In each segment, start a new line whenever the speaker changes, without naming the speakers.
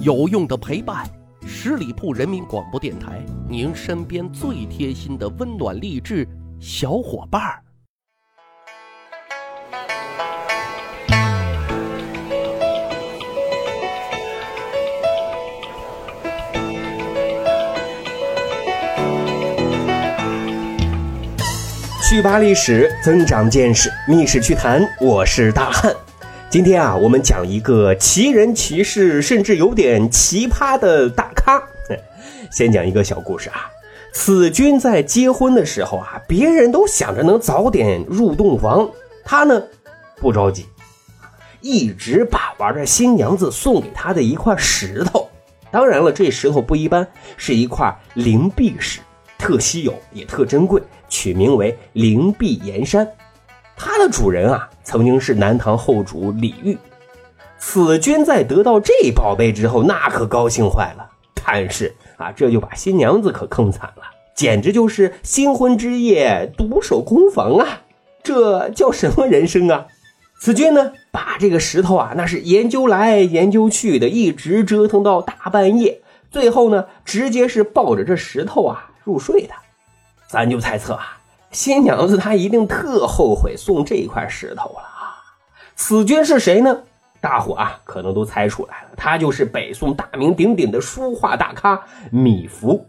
有用的陪伴，十里铺人民广播电台，您身边最贴心的温暖励志小伙伴儿。
去扒历史，增长见识，密室趣谈，我是大汉。今天啊，我们讲一个奇人奇事，甚至有点奇葩的大咖。先讲一个小故事啊。此君在结婚的时候啊，别人都想着能早点入洞房，他呢不着急，一直把玩着新娘子送给他的一块石头。当然了，这石头不一般，是一块灵璧石，特稀有也特珍贵，取名为灵璧岩山。它的主人啊，曾经是南唐后主李煜。此君在得到这宝贝之后，那可高兴坏了。但是啊，这就把新娘子可坑惨了，简直就是新婚之夜独守空房啊！这叫什么人生啊？此君呢，把这个石头啊，那是研究来研究去的，一直折腾到大半夜，最后呢，直接是抱着这石头啊入睡的。咱就猜测啊。新娘子她一定特后悔送这块石头了啊！此君是谁呢？大伙啊可能都猜出来了，他就是北宋大名鼎鼎的书画大咖米芾。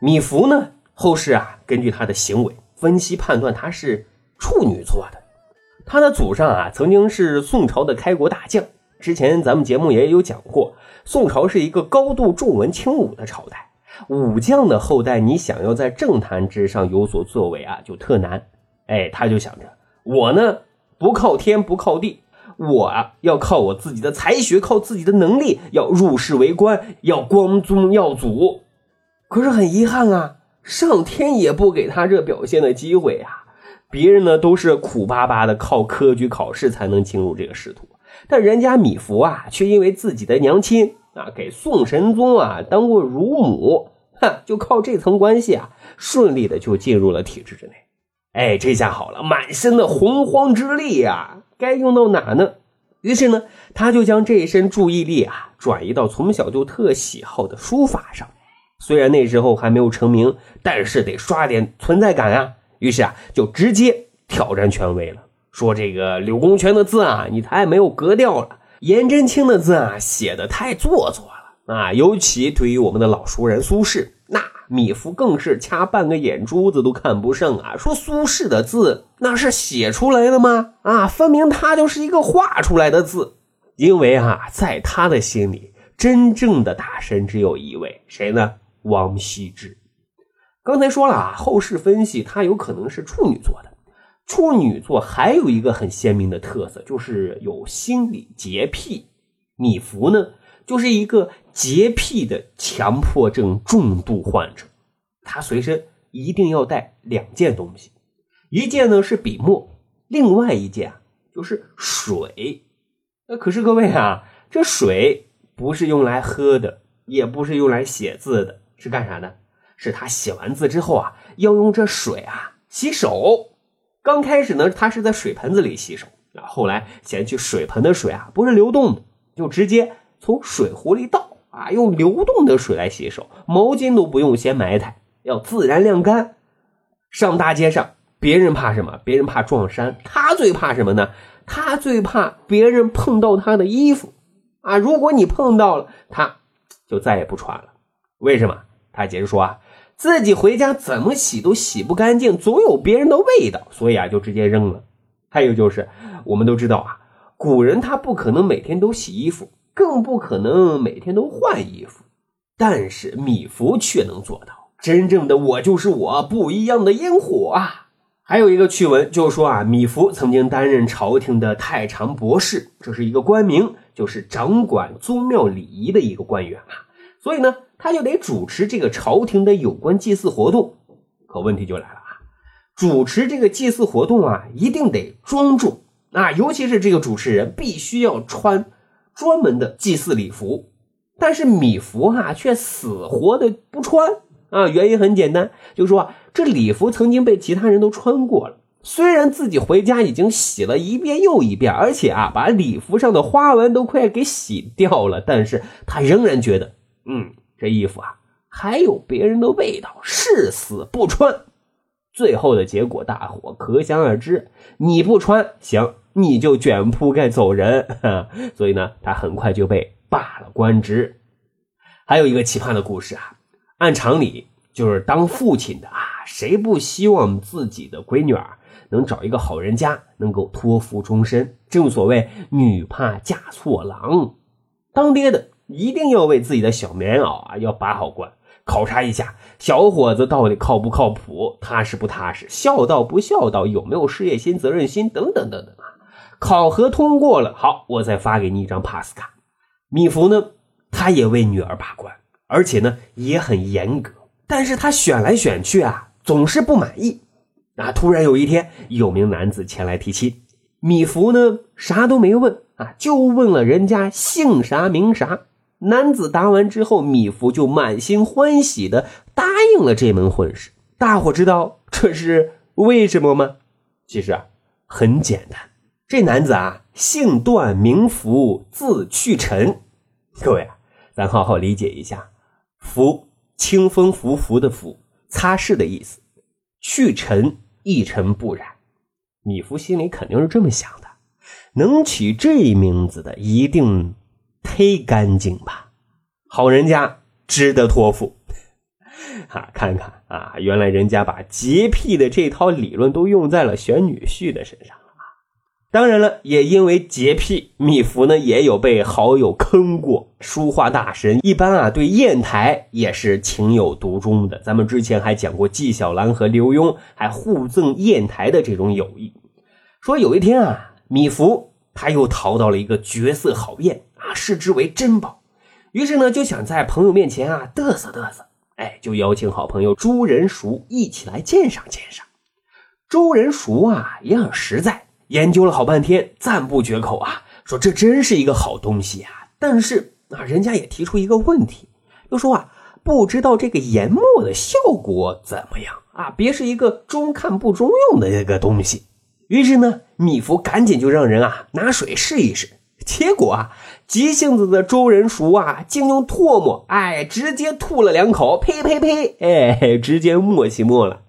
米芾呢，后世啊根据他的行为分析判断他是处女座的。他的祖上啊曾经是宋朝的开国大将，之前咱们节目也有讲过，宋朝是一个高度重文轻武的朝代。武将的后代，你想要在政坛之上有所作为啊，就特难。哎，他就想着，我呢不靠天不靠地，我啊要靠我自己的才学，靠自己的能力，要入仕为官，要光宗耀祖。可是很遗憾啊，上天也不给他这表现的机会啊。别人呢都是苦巴巴的靠科举考试才能进入这个仕途，但人家米芾啊，却因为自己的娘亲。啊，给宋神宗啊当过乳母，哼，就靠这层关系啊，顺利的就进入了体制之内。哎，这下好了，满身的洪荒之力呀，该用到哪呢？于是呢，他就将这一身注意力啊，转移到从小就特喜好的书法上。虽然那时候还没有成名，但是得刷点存在感啊。于是啊，就直接挑战权威了，说这个柳公权的字啊，你太没有格调了。颜真卿的字啊，写的太做作了啊！尤其对于我们的老熟人苏轼，那米芾更是掐半个眼珠子都看不上啊！说苏轼的字那是写出来的吗？啊，分明他就是一个画出来的字。因为啊，在他的心里，真正的大神只有一位，谁呢？王羲之。刚才说了啊，后世分析他有可能是处女座的。处女座还有一个很鲜明的特色，就是有心理洁癖。米芾呢，就是一个洁癖的强迫症重度患者。他随身一定要带两件东西，一件呢是笔墨，另外一件就是水。那可是各位啊，这水不是用来喝的，也不是用来写字的，是干啥的？是他写完字之后啊，要用这水啊洗手。刚开始呢，他是在水盆子里洗手啊，后来嫌弃水盆的水啊不是流动的，就直接从水壶里倒啊，用流动的水来洗手，毛巾都不用先埋汰，要自然晾干。上大街上，别人怕什么？别人怕撞衫，他最怕什么呢？他最怕别人碰到他的衣服啊！如果你碰到了，他就再也不穿了。为什么？他接着说啊。自己回家怎么洗都洗不干净，总有别人的味道，所以啊就直接扔了。还有就是，我们都知道啊，古人他不可能每天都洗衣服，更不可能每天都换衣服，但是米芾却能做到真正的我就是我，不一样的烟火啊。还有一个趣闻，就是说啊，米芾曾经担任朝廷的太常博士，这是一个官名，就是掌管宗庙礼仪的一个官员啊。所以呢。他就得主持这个朝廷的有关祭祀活动，可问题就来了啊！主持这个祭祀活动啊，一定得庄重啊，尤其是这个主持人必须要穿专门的祭祀礼服。但是米芾哈却死活的不穿啊，原因很简单，就是说这礼服曾经被其他人都穿过了，虽然自己回家已经洗了一遍又一遍，而且啊，把礼服上的花纹都快给洗掉了，但是他仍然觉得，嗯，这衣服啊还有别人的味道，誓死不穿。最后的结果，大伙可想而知。你不穿，行，你就卷铺盖走人。所以呢，他很快就被罢了官职。还有一个奇葩的故事啊，按常理就是当父亲的啊，谁不希望自己的闺女儿？能找一个好人家，能够托付终身。正所谓女怕嫁错郎，当爹的一定要为自己的小棉袄啊要把好关，考察一下小伙子到底靠不靠谱，踏实不踏实，孝道不孝道，有没有事业心、责任心等等等等啊。考核通过了，好，我再发给你一张 pass 卡。米芾呢，他也为女儿把关，而且呢也很严格，但是他选来选去啊，总是不满意。啊！突然有一天，有名男子前来提亲，米芾呢啥都没问啊，就问了人家姓啥名啥。男子答完之后，米芾就满心欢喜的答应了这门婚事。大伙知道这是为什么吗？其实啊，很简单，这男子啊姓段，名福，字去臣。各位啊，咱好好理解一下，芾，清风拂拂的拂，擦拭的意思。去尘一尘不染，米芾心里肯定是这么想的。能取这名字的，一定忒干净吧？好人家值得托付。啊，看看啊，原来人家把洁癖的这套理论都用在了选女婿的身上了啊。当然了，也因为洁癖，米芾呢也有被好友坑过。书画大神一般啊，对砚台也是情有独钟的。咱们之前还讲过纪晓岚和刘墉还互赠砚台的这种友谊。说有一天啊，米芾他又淘到了一个绝色好砚啊，视之为珍宝，于是呢就想在朋友面前啊嘚瑟嘚瑟，哎，就邀请好朋友朱仁熟一起来鉴赏鉴赏。朱仁熟啊也很实在。研究了好半天，赞不绝口啊，说这真是一个好东西啊。但是啊，人家也提出一个问题，就说啊，不知道这个研墨的效果怎么样啊？别是一个中看不中用的一个东西。于是呢，米芾赶紧就让人啊拿水试一试。结果啊，急性子的周仁淑啊，竟用唾沫哎直接吐了两口，呸呸呸，哎，直接默起沫了。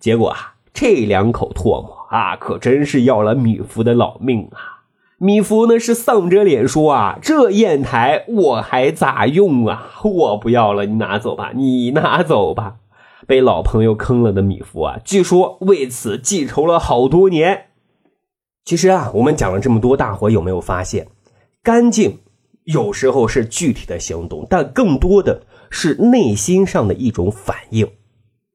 结果啊，这两口唾沫。啊，可真是要了米芾的老命啊！米芾呢是丧着脸说啊：“这砚台我还咋用啊？我不要了，你拿走吧，你拿走吧。”被老朋友坑了的米芾啊，据说为此记仇了好多年。其实啊，我们讲了这么多，大伙有没有发现，干净有时候是具体的行动，但更多的是内心上的一种反应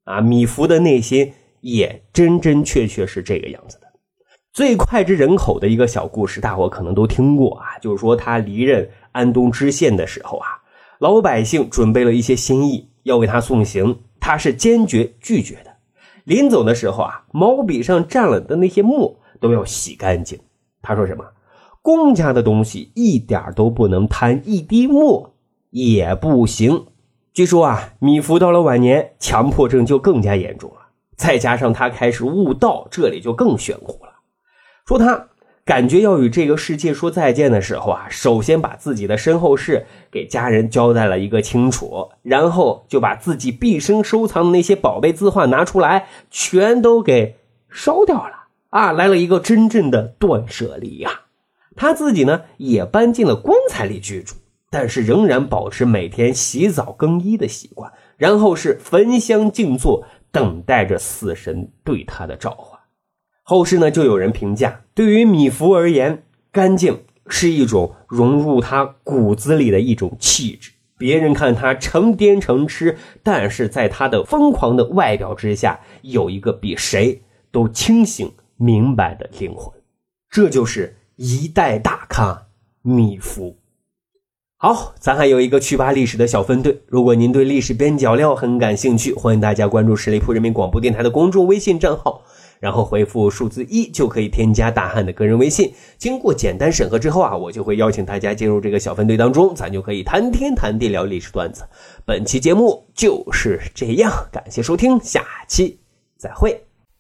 啊！米芾的内心。也真真确确是这个样子的。最脍炙人口的一个小故事，大伙可能都听过啊，就是说他离任安东知县的时候啊，老百姓准备了一些心意要为他送行，他是坚决拒绝的。临走的时候啊，毛笔上蘸了的那些墨都要洗干净。他说什么？公家的东西一点都不能贪一滴墨也不行。据说啊，米芾到了晚年，强迫症就更加严重了。再加上他开始悟道，这里就更玄乎了。说他感觉要与这个世界说再见的时候啊，首先把自己的身后事给家人交代了一个清楚，然后就把自己毕生收藏的那些宝贝字画拿出来，全都给烧掉了啊！来了一个真正的断舍离呀。他自己呢也搬进了棺材里居住，但是仍然保持每天洗澡更衣的习惯，然后是焚香静坐。等待着死神对他的召唤。后世呢，就有人评价，对于米芾而言，干净是一种融入他骨子里的一种气质。别人看他成癫成痴，但是在他的疯狂的外表之下，有一个比谁都清醒明白的灵魂。这就是一代大咖米芾。好，咱还有一个趣扒历史的小分队。如果您对历史边角料很感兴趣，欢迎大家关注十里铺人民广播电台的公众微信账号，然后回复数字一就可以添加大汉的个人微信。经过简单审核之后啊，我就会邀请大家进入这个小分队当中，咱就可以谈天谈地聊历史段子。本期节目就是这样，感谢收听，下期再会。